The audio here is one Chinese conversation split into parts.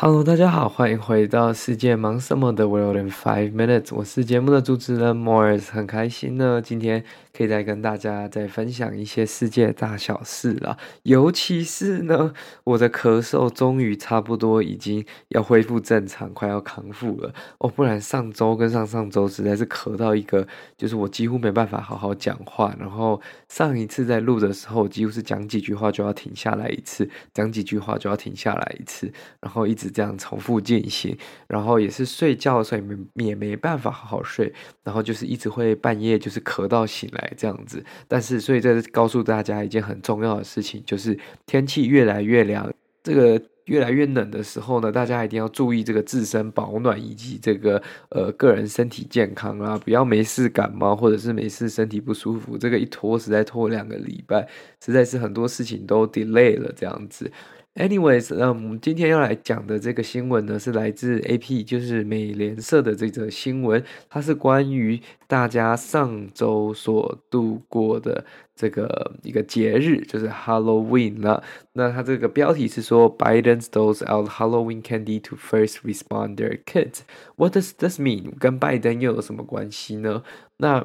Hello，大家好，欢迎回到世界忙什么的 World in Five Minutes，我是节目的主持人 Morris，很开心呢，今天。可以再跟大家再分享一些世界大小事啦，尤其是呢，我的咳嗽终于差不多已经要恢复正常，快要康复了。哦，不然上周跟上上周实在是咳到一个，就是我几乎没办法好好讲话，然后上一次在录的时候，几乎是讲几句话就要停下来一次，讲几句话就要停下来一次，然后一直这样重复进行，然后也是睡觉的时候也没也没办法好好睡，然后就是一直会半夜就是咳到醒来。这样子，但是所以这告诉大家一件很重要的事情，就是天气越来越凉，这个越来越冷的时候呢，大家一定要注意这个自身保暖以及这个呃个人身体健康啊，不要没事感冒或者是没事身体不舒服，这个一拖实在拖两个礼拜，实在是很多事情都 delay 了这样子。Anyways，那我们今天要来讲的这个新闻呢，是来自 AP，就是美联社的这则新闻，它是关于大家上周所度过的这个一个节日，就是 Halloween 了。那它这个标题是说，Biden doles out Halloween candy to first responder kids。What does this mean？跟拜登又有什么关系呢？那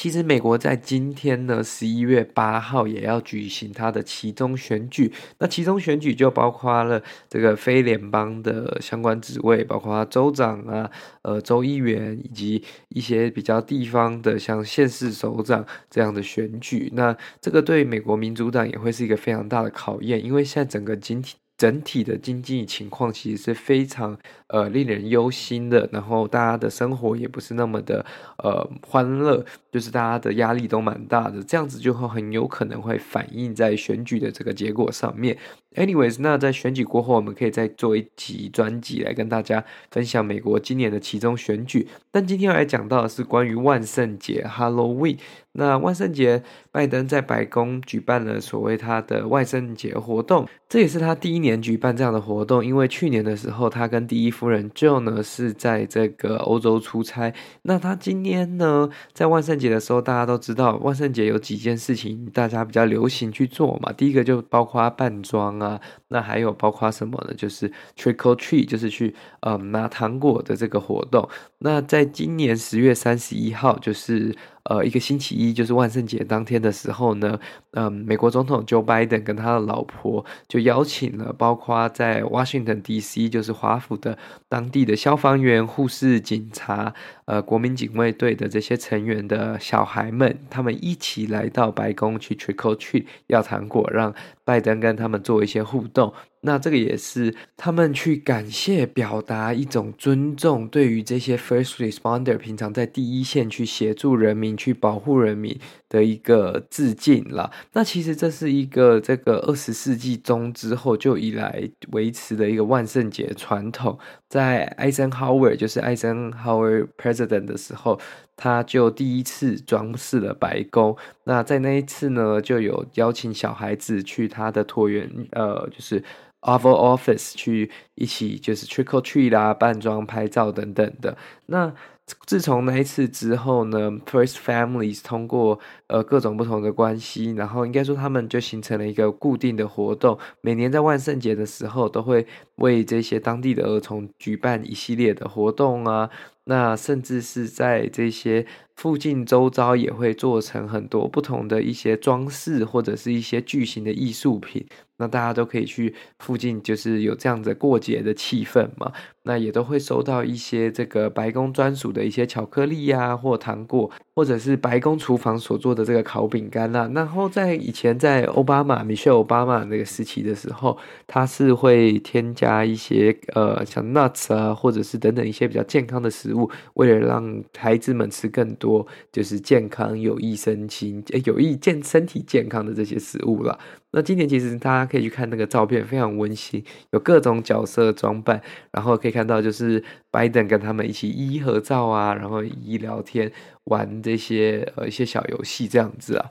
其实美国在今天呢，十一月八号也要举行它的期中选举。那期中选举就包括了这个非联邦的相关职位，包括州长啊、呃州议员以及一些比较地方的像县市首长这样的选举。那这个对美国民主党也会是一个非常大的考验，因为现在整个经济。整体的经济情况其实是非常呃令人忧心的，然后大家的生活也不是那么的呃欢乐，就是大家的压力都蛮大的，这样子就会很有可能会反映在选举的这个结果上面。Anyways，那在选举过后，我们可以再做一集专辑来跟大家分享美国今年的其中选举。但今天要来讲到的是关于万圣节 Halloween。那万圣节，拜登在白宫举办了所谓他的万圣节活动，这也是他第一年举办这样的活动。因为去年的时候，他跟第一夫人 Jill 呢是在这个欧洲出差。那他今天呢，在万圣节的时候，大家都知道万圣节有几件事情大家比较流行去做嘛。第一个就包括扮装啊，那还有包括什么呢？就是 Trick or Treat，就是去呃拿糖果的这个活动。那在今年十月三十一号，就是。呃，一个星期一就是万圣节当天的时候呢，嗯，美国总统 Joe Biden 跟他的老婆就邀请了包括在 Washington D.C. 就是华府的当地的消防员、护士、警察，呃，国民警卫队的这些成员的小孩们，他们一起来到白宫去 Trick or Treat 要糖果，让拜登跟他们做一些互动。那这个也是他们去感谢、表达一种尊重，对于这些 first responder 平常在第一线去协助人民、去保护人民的一个致敬啦。那其实这是一个这个二十世纪中之后就以来维持的一个万圣节传统。在 Eisenhower 就是 Eisenhower President 的时候，他就第一次装饰了白宫。那在那一次呢，就有邀请小孩子去他的椭圆，呃，就是。Oval Office 去一起就是 Trick or Treat 啦，扮装、拍照等等的。那自从那一次之后呢，First Families 通过呃各种不同的关系，然后应该说他们就形成了一个固定的活动，每年在万圣节的时候都会为这些当地的儿童举办一系列的活动啊。那甚至是在这些附近周遭也会做成很多不同的一些装饰，或者是一些巨型的艺术品。那大家都可以去附近，就是有这样子过节的气氛嘛。那也都会收到一些这个白宫专属的一些巧克力呀、或糖果，或者是白宫厨房所做的这个烤饼干啦。然后在以前在奥巴马、米歇尔·奥巴马那个时期的时候，他是会添加加一些呃像 nuts 啊，或者是等等一些比较健康的食物，为了让孩子们吃更多就是健康、有益身心、有益健身体健康的这些食物了。那今年其实大家可以去看那个照片，非常温馨，有各种角色装扮，然后可以看到就是拜登跟他们一起一一合照啊，然后一一聊天，玩这些呃一些小游戏这样子啊。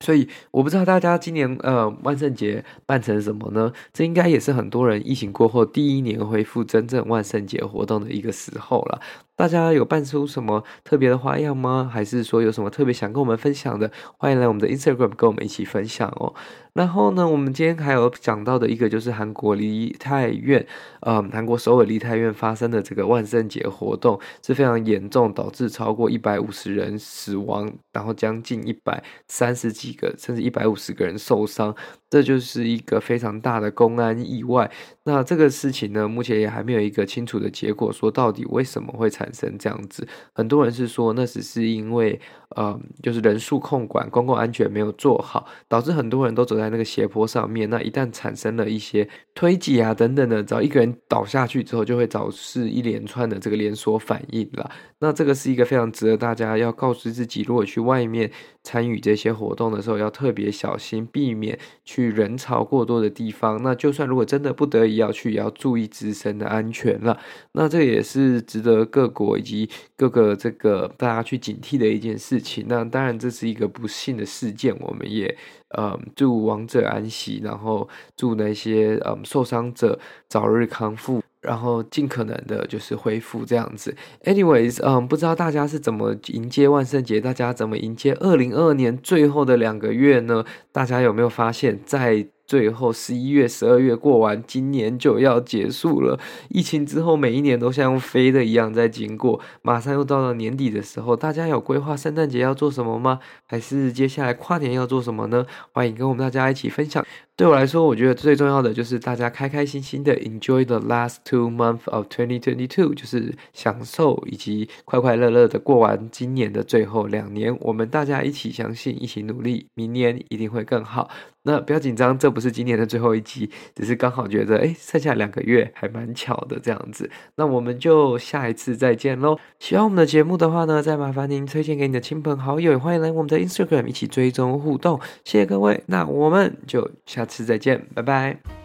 所以我不知道大家今年呃万圣节办成什么呢？这应该也是很多人疫情过后第一年恢复真正万圣节活动的一个时候了。大家有办出什么特别的花样吗？还是说有什么特别想跟我们分享的？欢迎来我们的 Instagram 跟我们一起分享哦。然后呢，我们今天还有讲到的一个就是韩国梨泰院，呃，韩国首尔梨泰院发生的这个万圣节活动是非常严重，导致超过一百五十人死亡，然后将近一百三十几个甚至一百五十个人受伤。这就是一个非常大的公安意外。那这个事情呢，目前也还没有一个清楚的结果，说到底为什么会产产生这样子。很多人是说，那只是因为，呃，就是人数控管、公共安全没有做好，导致很多人都走在那个斜坡上面。那一旦产生了一些推挤啊等等的，只要一个人倒下去之后，就会导致一连串的这个连锁反应了。那这个是一个非常值得大家要告知自己，如果去外面参与这些活动的时候，要特别小心，避免去人潮过多的地方。那就算如果真的不得已要去，也要注意自身的安全了。那这也是值得各国以及各个这个大家去警惕的一件事情。那当然这是一个不幸的事件，我们也呃祝亡者安息，然后祝那些嗯受伤者早日康复。然后尽可能的就是恢复这样子。Anyways，嗯，不知道大家是怎么迎接万圣节？大家怎么迎接二零二二年最后的两个月呢？大家有没有发现，在最后十一月、十二月过完，今年就要结束了。疫情之后，每一年都像飞的一样在经过。马上又到了年底的时候，大家有规划圣诞节要做什么吗？还是接下来跨年要做什么呢？欢迎跟我们大家一起分享。对我来说，我觉得最重要的就是大家开开心心的 enjoy the last two months of 2022，就是享受以及快快乐乐的过完今年的最后两年。我们大家一起相信，一起努力，明年一定会更好。那不要紧张，这不是今年的最后一集，只是刚好觉得，哎，剩下两个月还蛮巧的这样子。那我们就下一次再见喽。喜欢我们的节目的话呢，再麻烦您推荐给你的亲朋好友，欢迎来我们的 Instagram 一起追踪互动。谢谢各位，那我们就下。下次再见，拜拜。